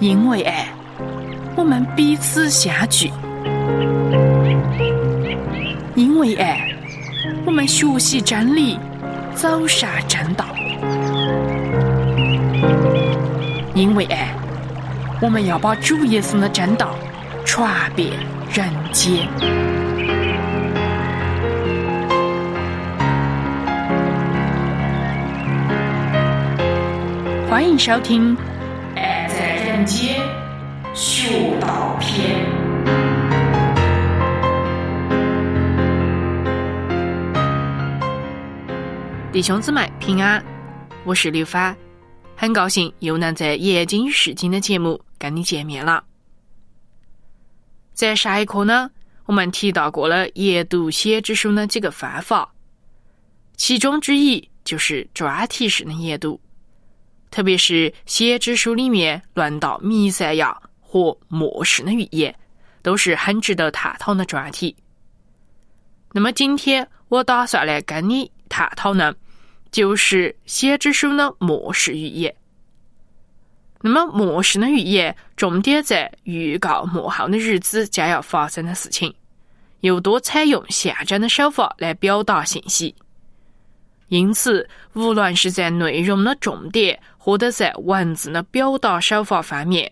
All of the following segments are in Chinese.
因为爱，我们彼此相聚；因为爱，我们学习真理，走上正道；因为爱，我们要把主耶稣的正道传遍人间。欢迎收听《爱在人间》学道篇。弟兄姊妹平安，我是刘发，很高兴又能在《研经与释经》的节目跟你见面了。在上一课呢，我们提到过了研读先知书的几个方法，其中之一就是专题式的研读。特别是先知书里面论到弥赛亚和末世的预言，都是很值得探讨的专题。那么今天我打算来跟你探讨呢，就是先知书的末世预言。那么末世的预言重点在预告末后的日子将要发生的事情，又多采用象征的手法来表达信息。因此，无论是在内容的重点，或者在文字的表达手法方面，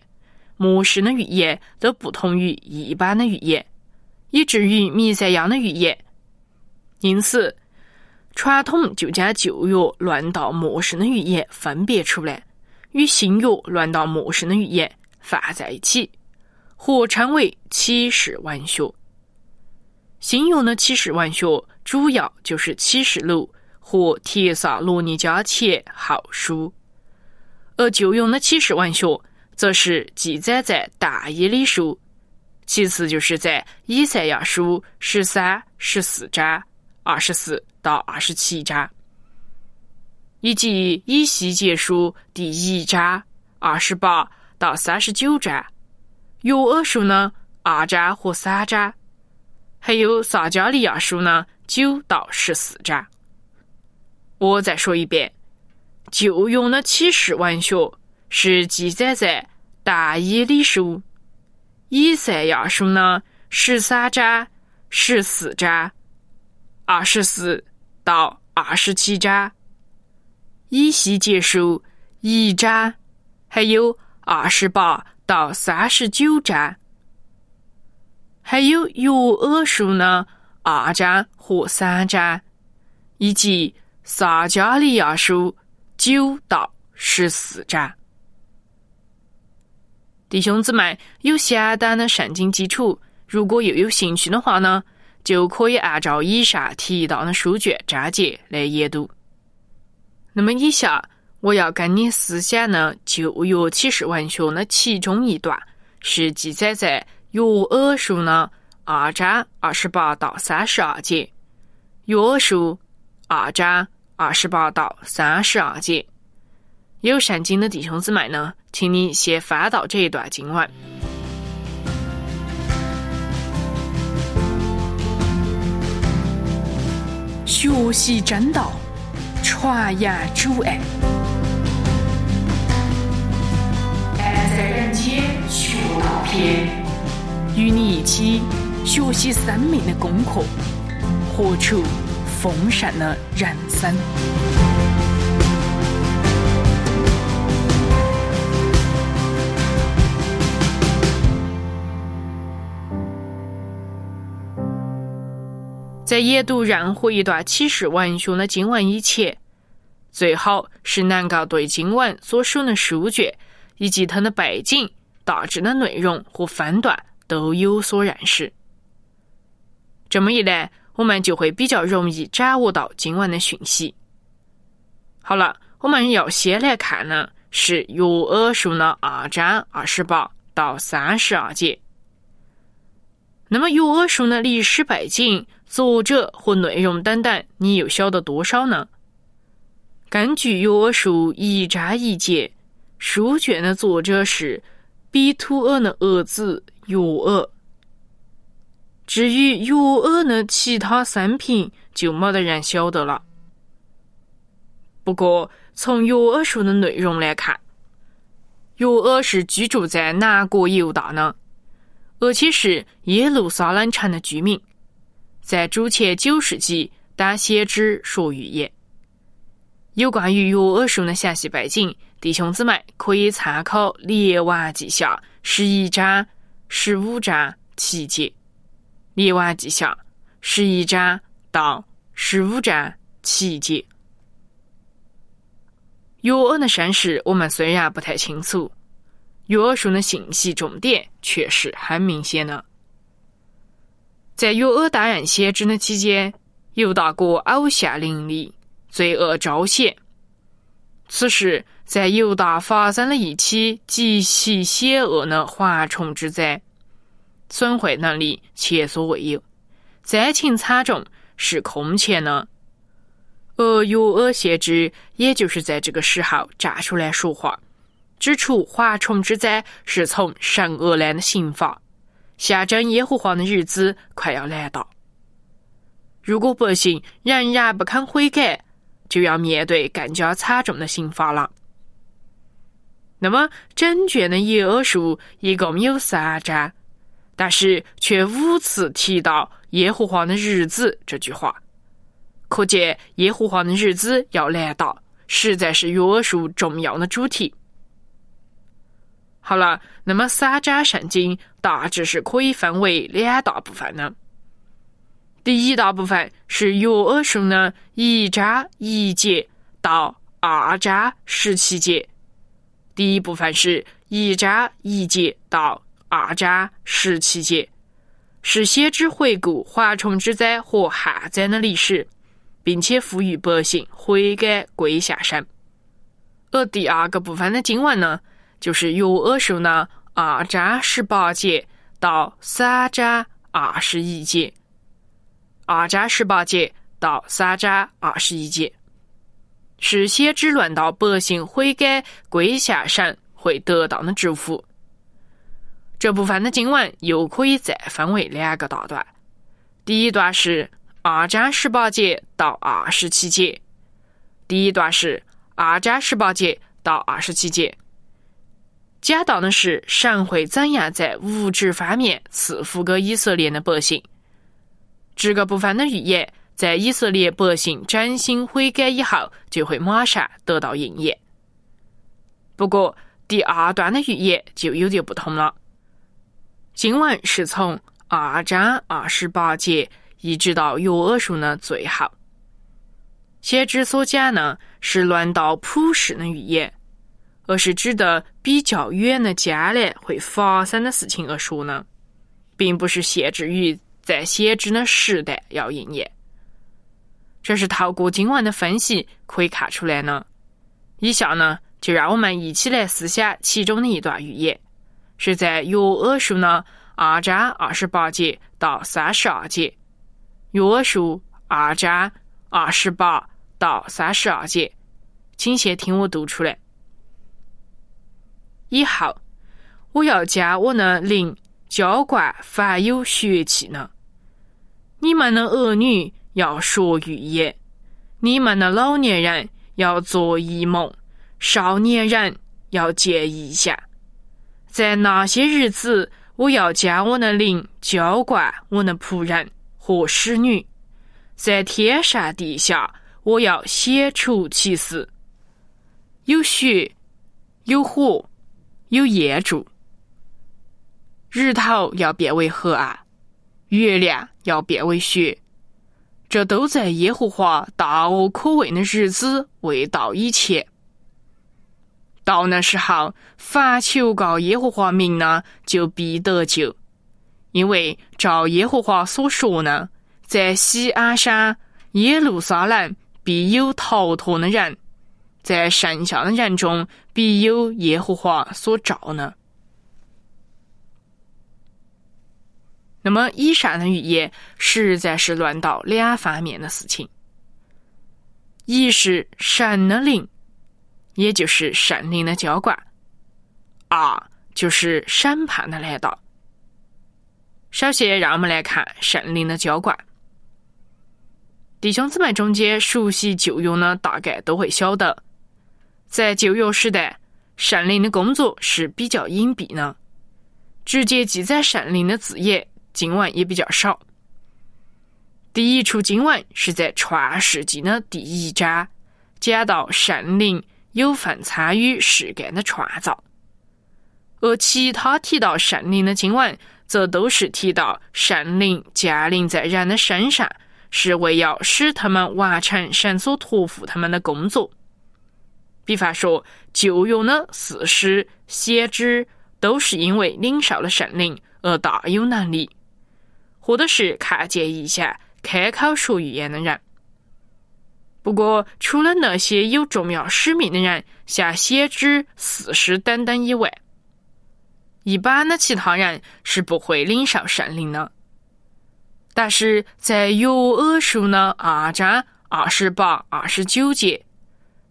末世的预言都不同于一般的预言，以至于弥赛亚的预言。因此，传统就将旧约论到末世的预言分别出来，与新约论到末世的预言放在一起，合称为启示文学。新约的启示文学主要就是启示录。和帖萨罗尼迦前后书，而旧用的启示文学则是记载在但以理书，其次就是在以赛亚书十三、十四章二十四到二十七章，以及以西结书第一章二十八到三十九章，约珥书呢二章和三章，还有撒加利亚书呢九到十四章。我再说一遍，旧用的启示文学是记载在但以理书、以赛亚书呢？十三章、十四章、二十四到二十七章，以西结书一章，还有二十八到三十九章，还有约珥书呢？二章和三章，以及。撒加利亚书九到十四章，弟兄姊妹有相当的圣经基础，如果又有兴趣的话呢，就可以按照以上提到的书卷章节来研读。那么，以下我要跟你思想的旧约启示文学的其中一段，是记载在约珥书呢二章二十八到三十二节，约珥书二章。二十八到三十二节，有圣经的弟兄姊妹呢，请你先翻到这一段经文，学习真道，传扬主爱，爱在人间学道篇，与你一起学习生命的功课，活出。丰盛的人生，在研读任何一段启示文学的经文以前，最好是能够对经文所使用的书卷以及它的背景、大致的内容和分段都有所认识。这么一来，我们就会比较容易掌握到经文的讯息。好了，我们要先来看呢，是约珥书的二章二十八到三十二节。那么约珥书的历史背景、作者和内容等等，你又晓得多少呢？根据约珥书一章一节，书卷的作者是比图尔的儿子约珥。至于约珥的其他生平，就没得人晓得了。不过，从约珥书的内容来看，约珥是居住在南国犹大呢，而且是耶路撒冷城的居民。在主前九世纪，当先知说预言。有关于约珥书的详细背景，弟兄姊妹可以参考《列王记下》十一章、十五章七节，《列王记下》十一章到十五章七节。约珥的身世我们虽然不太清楚，约珥书的信息重点却是很明显的。在约珥担任先知的期间，犹大国偶像林立，罪恶昭显。此时，在犹大发生了一起极其险恶的蝗虫之灾，损坏能力前所未有，灾情惨重，是空前的。而约珥先知也就是在这个时候站出来说话，指出蝗虫之灾是从神而来的刑罚，象征耶和华的日子快要来到。如果百姓仍然不肯悔改，就要面对更加惨重的刑罚了。那么，整卷的耶珥书一共有三章，但是却五次提到耶和华的日子这句话。可见耶和华的日子要来到，实在是约束重要的主题。好了，那么三章圣经大致是可以分为两大部分的。第一大部分是约书的一章一节到二章十七节，第一部分是一章一节到二章十七节，是先知回顾蝗虫之灾和旱灾的历史。并且呼吁百姓悔改归向神。而第二个部分的经文呢，就是约珥书的二章十八节到三章二十一节。二章十八节到三章二十一节，是先知论到百姓悔改归向神会得到的祝福。这部分的经文又可以再分为两个大段，第一段是。二章十八节到二十七节，第一段是二章十八节到二十七节，讲到的是神会怎样在物质方面赐福给以色列的百姓。这个部分的预言，在以色列百姓真心悔改以后，就会马上得到应验。不过，第二段的预言就有点不同了。经文是从二章二十八节。一直到约珥书的最后，先知所讲呢是论到普世的预言，而是指的比较远的将来会发生的事情而说呢，并不是限制于在先知的时代要应验。这是透过经文的分析可以看出来呢。以下呢，就让我们一起来思想其中的一段预言，是在约珥书的二章二十八节到三十二节。约书二章二十八到三十二节，请先听我读出来。以后，我要将我的灵浇灌凡有血气呢。你们的儿女要说预言，你们的老年人要做异梦，少年人要见异象。在那些日子，我要将我的灵浇灌我的仆人。和使女，在天上地下，我要显出其事。有雪，有火，有烟柱。日头要变为黑暗，月亮要变为雪。这都在耶和华大恶可畏的日子未到以前。到那时候，凡求告耶和华名呢，就必得救。因为照耶和华所说呢，在西安山耶路撒冷必有逃脱的人，在剩下的人中必有耶和华所召呢。那么，以上的预言实在是论到两方面的事情：一是神的灵，也就是圣灵的浇灌；二就是审判的来到。首先，让我们来看圣灵的浇灌。弟兄姊妹中间熟悉旧约呢，大概都会晓得，在旧约时代，圣灵的工作是比较隐蔽呢，直接记载圣灵的字眼经文也比较少。第一处经文是在创世纪的第一章，讲到圣灵有份参与事干的创造，而其他提到圣灵的经文，则都是提到圣灵降临在人的身上，是为要使他们完成神所托付他们的工作。比方说，旧约的四师、先知，都是因为领受了圣灵而大有能力，或者是看见异象。开口说预言的人。不过，除了那些有重要使命的人，像先知、四师等等以外，一般的其他人是不会领受圣灵的。但是在约珥书的二章二十八、二十九节，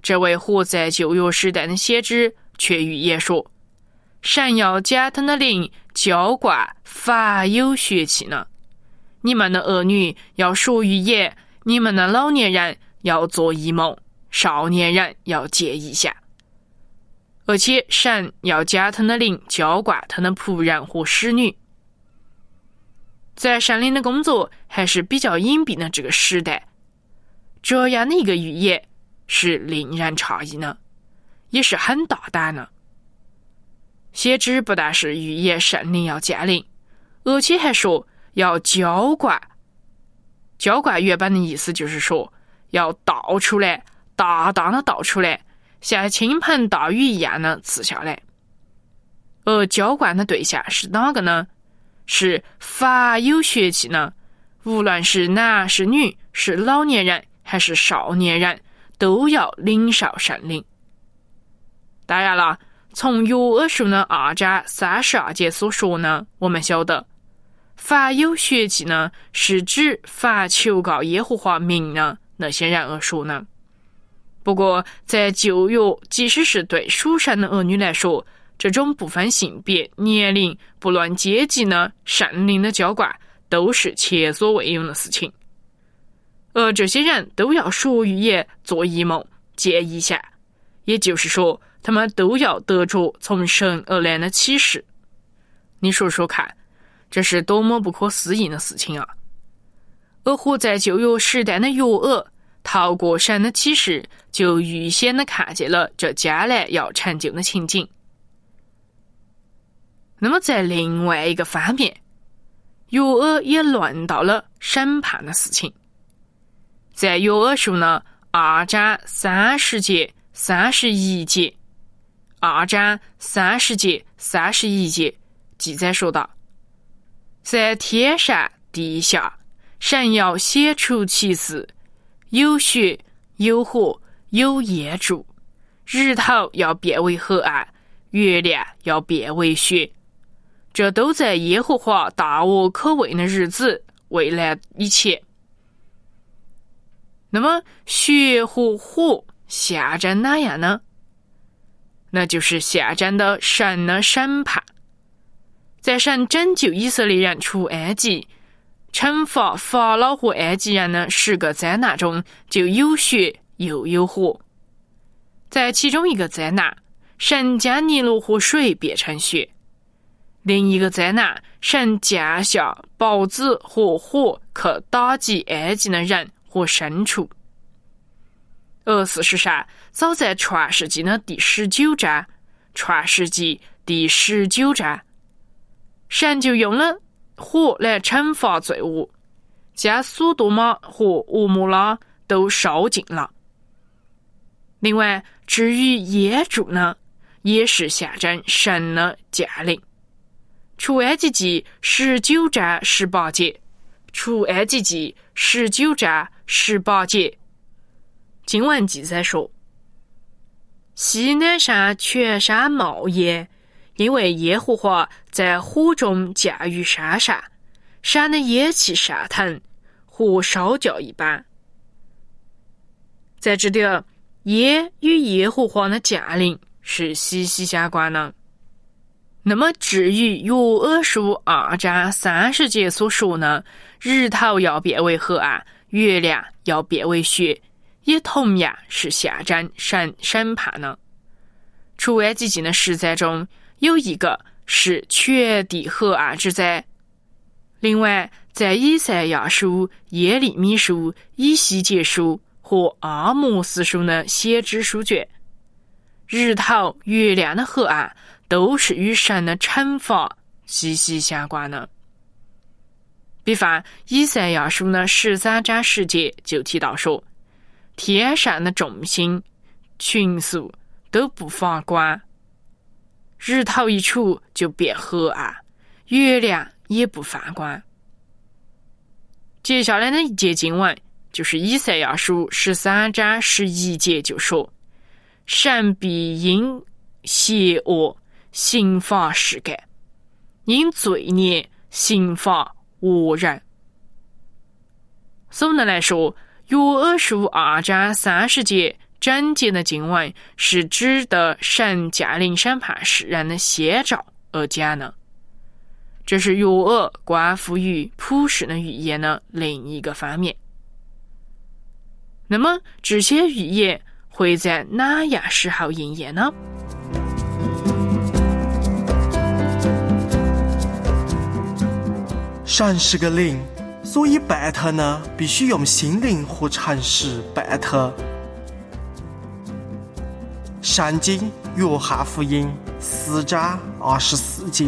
这位活在旧约时代的先知却预言说：“神要将他的灵浇灌凡有血气呢。”你们的儿女要说预言，你们的老年人要做一梦，少年人要见一下。而且神要将他的灵浇灌他的仆人和使女。在神灵的工作还是比较隐蔽的这个时代，这样的一个预言是令人诧异的，也是很大胆的。先知不但是预言圣灵要降临，而且还说。要浇灌，浇灌原本的意思就是说要倒出来，大大的倒出来，像倾盆大雨一样的赐下来。而浇灌的对象是哪个呢？是凡有血气呢？无论是男是女，是老年人还是少年人，都要领受圣灵。当然了，从约珥书的二章三十二节所说呢，我们晓得。凡有血气呢，是指凡求告耶和华名的那些人而说呢。不过，在旧约，即使是对属神的儿女来说，这种不分性别、年龄、不论阶级呢，圣灵的浇灌都是前所未有的事情。而这些人都要说预言、做异梦、见异象，也就是说，他们都要得着从神而来的启示。你说说看。这是多么不可思议的事情啊！而活在旧约时代的约珥，透过神的启示，就预先的看见了这将来要成就的情景。那么，在另外一个方面，约珥也论到了审判的事情。在约珥书呢二章三十节、三十一节，二章三十节、三十一节记载说道。在天上地下，神要显出其事，有血有火有烟柱，日头要变为黑暗，月亮要变为雪。这都在耶和华大我可畏的日子未来以前。那么，血和火象征哪样呢？那就是象征的神的审判。在神拯救以色列人出埃及、惩罚法老和埃及人的十个灾难中，就有血又有火。在其中一个灾难，神将尼罗河水变成血；另一个灾难，神降下雹子和火去打击埃及的人和牲畜。而事实上，早在创世纪的第十九章，创世纪第十九章。神就用了火来惩罚罪恶，将索多玛和俄摩拉都烧尽了。另外，至于烟柱呢，也是象征神的降临。出埃及记十九章十八节，出埃及记十九章十八节，经文记载说：西南山全山冒烟。因为耶和华在火中降于山上，山的烟气上腾，火烧焦一般。在这点，烟与耶和华的降临是息息相关的。那么，至于约尔书二章三十节所说呢，日头要变为黑暗，月亮要变为雪，也同样是象征神审判呢。出埃及记的十灾中有一个是全地河岸之灾。另外，在以赛亚书、耶利米书、以西结书和阿摩斯书的先知书卷，日头、月亮的河岸都是与神的惩罚息息相关的。比方，以赛亚书的十三章十节就提到说：“天上的众星、群宿都不发光，日头一出就变黑暗，月亮也不放光。”接下来的一节经文就是以赛亚书十三章十一节，就说：“神必因邪恶刑罚世界，因罪孽刑罚。”恶人。总的来说，约珥书二章三十节整节的经文是指的神降临审判世人的先兆而讲的。这是约珥关乎于普世的预言的另一个方面。那么，这些预言会在哪样时候应验呢？神是个灵，所以拜他呢，必须用心灵和诚实拜他。圣经约翰福音四章二十四节。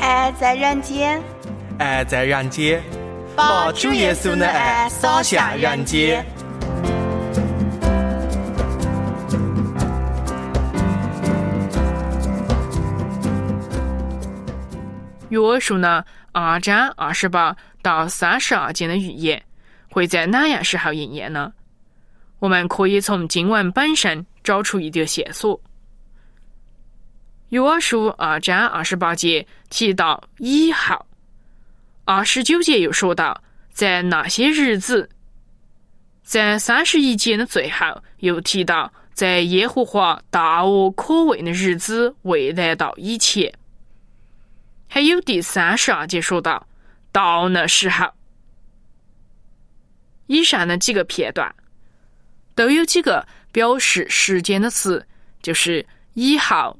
爱在人间，爱在人间，把主耶稣的爱洒向人间。约书呢，二章二十八到三十二节的预言会在哪样时候应验呢？我们可以从经文本身找出一条线索。约书二章二十八节提到以后，二十九节又说到在那些日子，在三十一节的最后又提到在耶和华大恶可畏的日子未来到以前。还有第三十二节说到，到那时候，以上的几个片段都有几个表示时间的词，就是以后、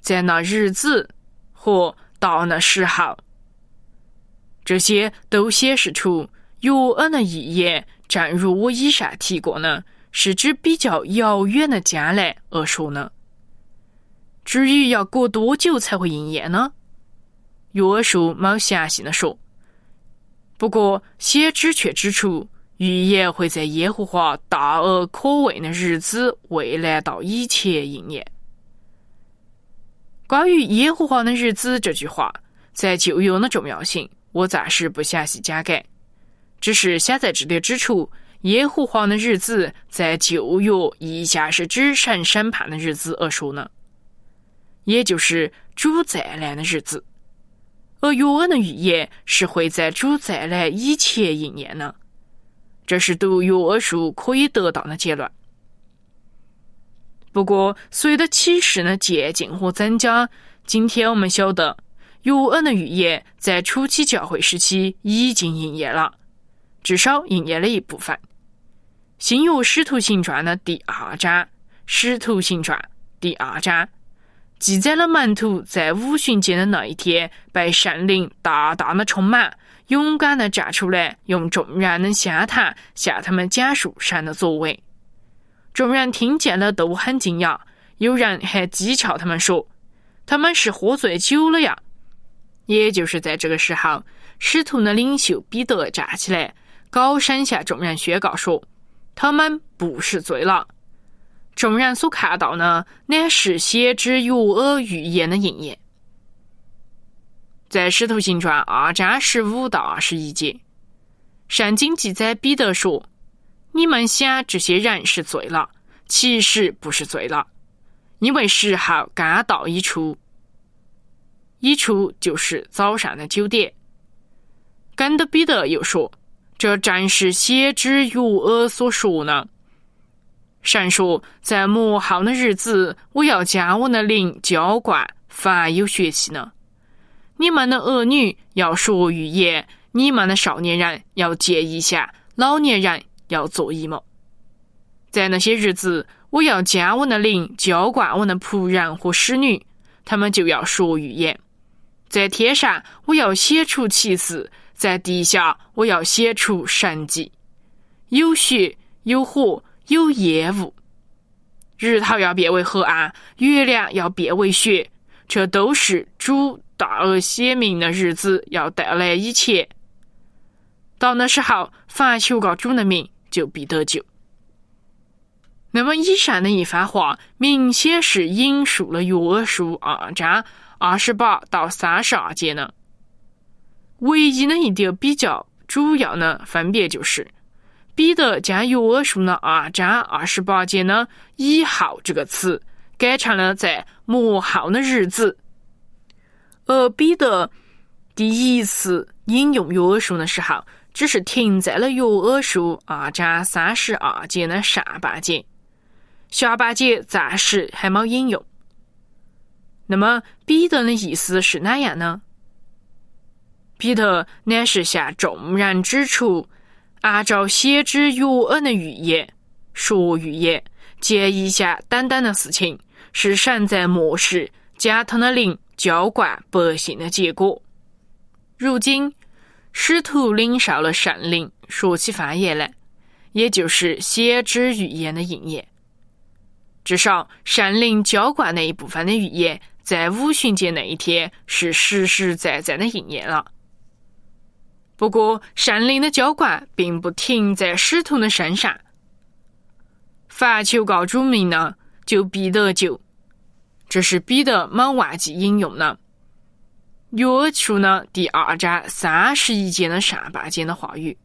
在那日子和到那时候，这些都显示出约恩的预言，正如我以上提过呢，是指比较遥远的将来而说呢。至于要过多久才会应验呢？约书没详细的说，不过先知却指出，预言会在耶和华大而可畏的日子未来到以前应验。关于耶和华的日子这句话，在旧约的重要性，我暂时不详细讲解，只是想在这里指出，耶和华的日子在旧约一向是指神审判的日子而说呢，也就是主再来的日子。而约恩的预言是会在主再来以前应验的，这是读约书可以得到的结论。不过，随着启示的渐进和增加，今天我们晓得约恩的预言在初期教会时期已经应验了，至少应验了一部分。新约使徒行传的第二章，使徒行传第二章。记载了门徒在五旬节的那一天被圣灵大大的充满，勇敢的站出来，用众人的相谈向他们讲述神的作为。众人听见了都很惊讶，有人还讥诮他们说：“他们是喝醉酒了呀！”也就是在这个时候，使徒的领袖彼得站起来，高声向众人宣告说：“他们不是醉了。”众人所看到呢，乃是先知约珥预言的应验。在《使徒行传》二章十五到二十一节，圣经记载彼得说：“你们想这些人是醉了，其实不是醉了，因为时候刚到一处，一处就是早上的九点。”跟的彼得又说：“这正是先知约珥所说呢。”神说：“在末后的日子，我要将我的灵浇灌凡有血气呢。你们的儿女要说预言，你们的少年人要见异象，老年人要做衣么？在那些日子，我要将我的灵，浇灌我的仆人和使女，他们就要说预言。在天上，我要写出奇事；在地下，我要写出神迹。有血，有火，有烟雾。日头要变为黑暗，月亮要变为雪，这都是主大而显明的日子要带来以前。到那时候，凡求告主的名，就必得救。那么，以上的一番话，明显是引述了约书二章二十八到三十二节呢。唯一的一点比较主要的分别就是。彼得将约珥书的二章二十八节呢“以后”这个词改成了在末后的日子，而彼得第一次引用约珥书的时候，只是停在了约珥书二章三十二节的上半节，下半节暂时还没引用。那么彼得的意思是哪样呢？彼得乃是向众人指出。按照先知约恩的预言说预言，见一下等等的事情，是神在末世将他的灵浇灌百姓的结果。如今，使徒领受了圣灵，说起方言来，也就是先知预言的应验。至少，圣灵浇灌那一部分的预言，在五旬节那一天是实实在在的应验了。不过，圣灵的浇灌并不停在使徒的身上。凡求告主名呢，就必得救。这是彼得没忘记引用的。约书呢第二章三十一节的上半节的话语。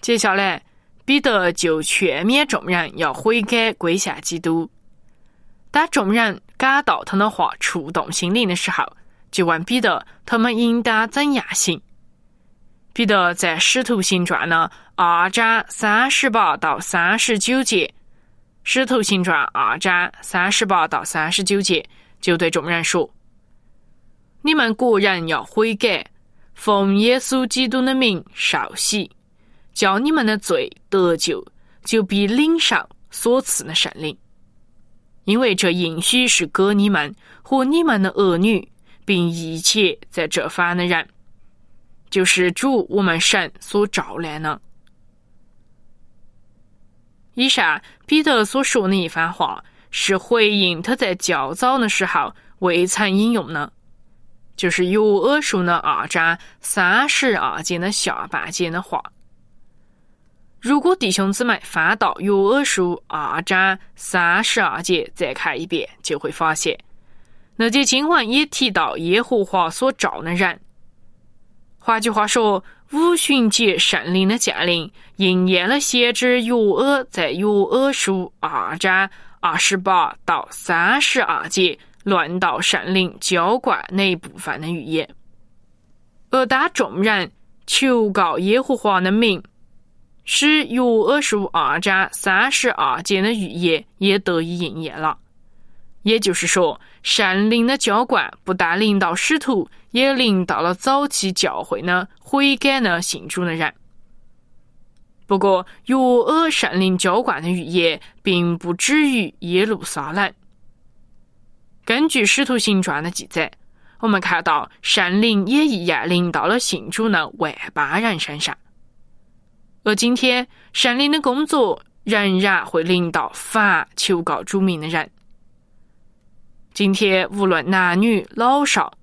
接下来，彼得就劝勉众人要悔改归向基督。当众人感到他的话触动心灵的时候，就问彼得：他们应当怎样行？彼得在《使徒行传》呢二章三十八到三十九节，《使徒行传》二章三十八到三十九节就对众人说：“你们果然要悔改，奉耶稣基督的名受洗，叫你们的罪得救，就必领受所赐的圣灵。因为这应许是给你们和你们的儿女，并一切在这方的人。”就是主我们神所照亮的。以上彼得所说的一番话，是回应他在较早的时候未曾引用的，就是约珥书的二章三十二节的下半节的话。如果弟兄姊妹翻到约珥书二章三十二节再看一遍，就会发现，那节经文也提到耶和华所召的人。换句话说，五旬节圣灵的降临，应验了先知约珥在约珥书二章二十八到三十二节论到圣灵浇灌那一部分的预言。而当众人求告耶和华的名，使约珥书二章三十二节的预言也得以应验了。也就是说，圣灵的浇灌不但临到使徒。也临到了早期教会呢悔改呢信主的人。不过，约珥圣灵浇灌的预言并不止于耶路撒冷。根据《使徒行传》的记载，我们看到圣灵也一样临到了信主的万般人身上。而今天，圣灵的工作仍然会临到凡求告主名的人。今天，无论男女老少。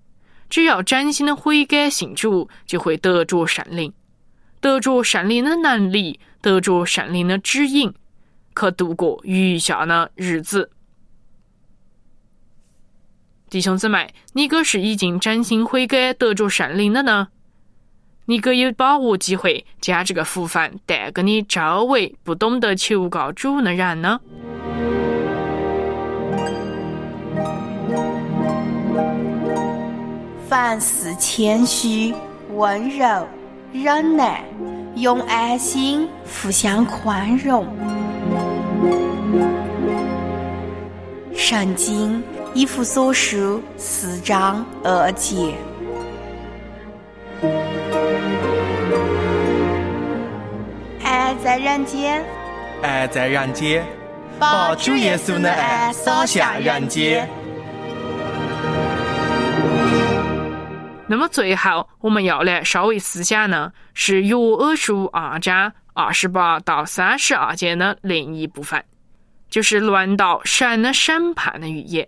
只要真心的悔改信主，就会得着圣灵，得着圣灵的能力，得着圣灵的指引，可度过余下的日子。弟兄姊妹，你可是已经真心悔改得着圣灵的呢？你可有把握机会将这个福分带给你周围不懂得求告主的人呢？凡事谦虚、温柔、忍耐，用爱心互相宽容。圣经以弗所书四章二节。爱在。在人间，爱在人间，把主耶稣的爱洒向人间。那么最后我们要来稍微思想呢，是约珥书二章二十八到三十二节的另一部分，就是论到神的审判的预言。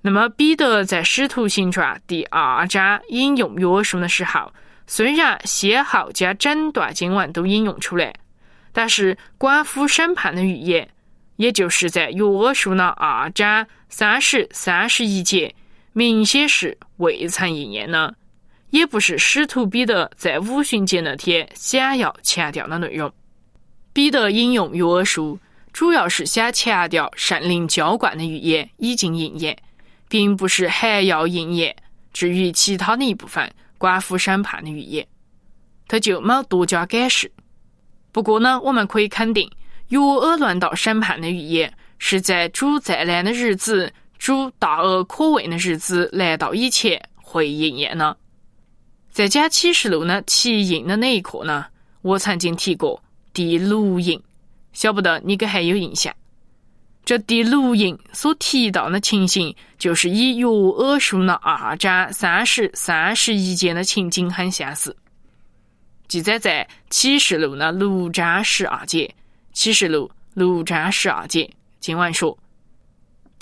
那么彼得在使徒行传第二章引用约书的时候，虽然先后将整段经文都引用出来，但是关乎审判的预言，也就是在约书的二章三十三十一节。明显是未曾应验呢，也不是使徒彼得在五旬节那天想要强调的内容。彼得引用约书，主要是想强调圣灵浇灌的预言已经应验，并不是还要应验。至于其他的一部分关乎审判的预言，他就没多加解释。不过呢，我们可以肯定，约尔论到审判的预言是在主再来的日子。主大而可畏的日子来到以前会应验呢。在讲启示录的题印的那一课呢，我曾经提过第六印，晓不得你可还有印象？这第六印所提到的情形，就是与约珥书的二章三十三十一节的情景很相似，记载在启示录的六章十二节。启示录六章十二节，经文说。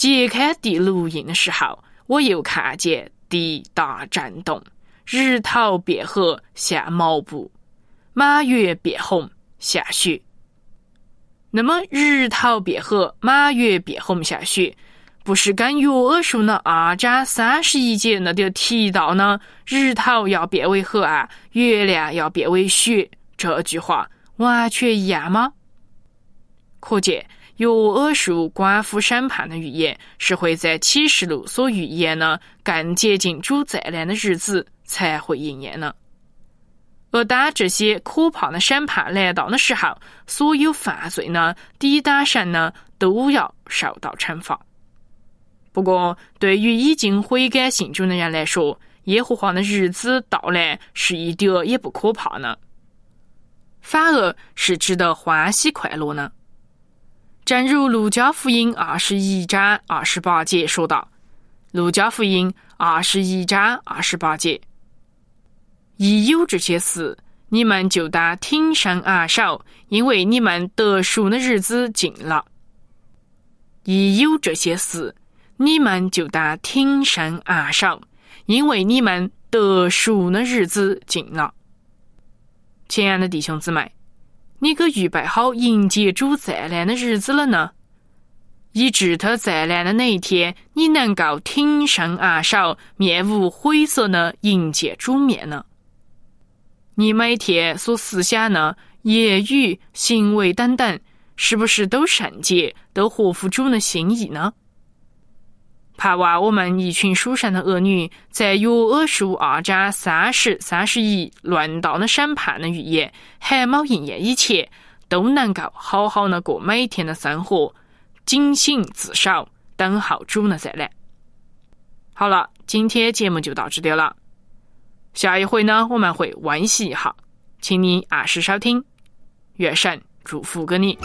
揭开第六印的时候，我又看见地大震动，日头变黑像毛布，马月变红像雪。那么，日头变黑，马月变红像雪，不是跟约书的二章三十一节那点提到呢？日头要变为黑暗，月亮要变为雪，这句话完全一样吗？可见。约珥书关乎审判的预言，是会在启示录所预言的更接近主再来的日子才会应验呢。而当这些可怕的审判来到的时候，所有犯罪呢、抵挡神呢，都要受到惩罚。不过，对于已经悔改信主的人来说，耶和华的日子到来是一点也不可怕呢，反而是值得欢喜快乐呢。正如《路加福音》二十一章二十八节说道，《路加福音》二十一章二十八节，一有这些事，你们就当挺身而守，因为你们得赎的日子近了。一有这些事，你们就当挺身而守，因为你们得赎的日子近了。亲爱的弟兄姊妹。你可预备好迎接主再来的日子了呢？以致他再来的那一天，你能够挺身而守，面无悔色的迎接主面呢？你每天所思想的言语、行为等等，是不是都圣洁，都合乎主的心意呢？盼望我们一群属神的儿女，在约珥书二章三十、三十一论道的审判的预言还没应验以前，都能够好好的过每天的生活，警醒自守，等候主的再来。好了，今天节目就到这里了。下一回呢，我们会温习一下，请你按时收听。愿神祝福给你。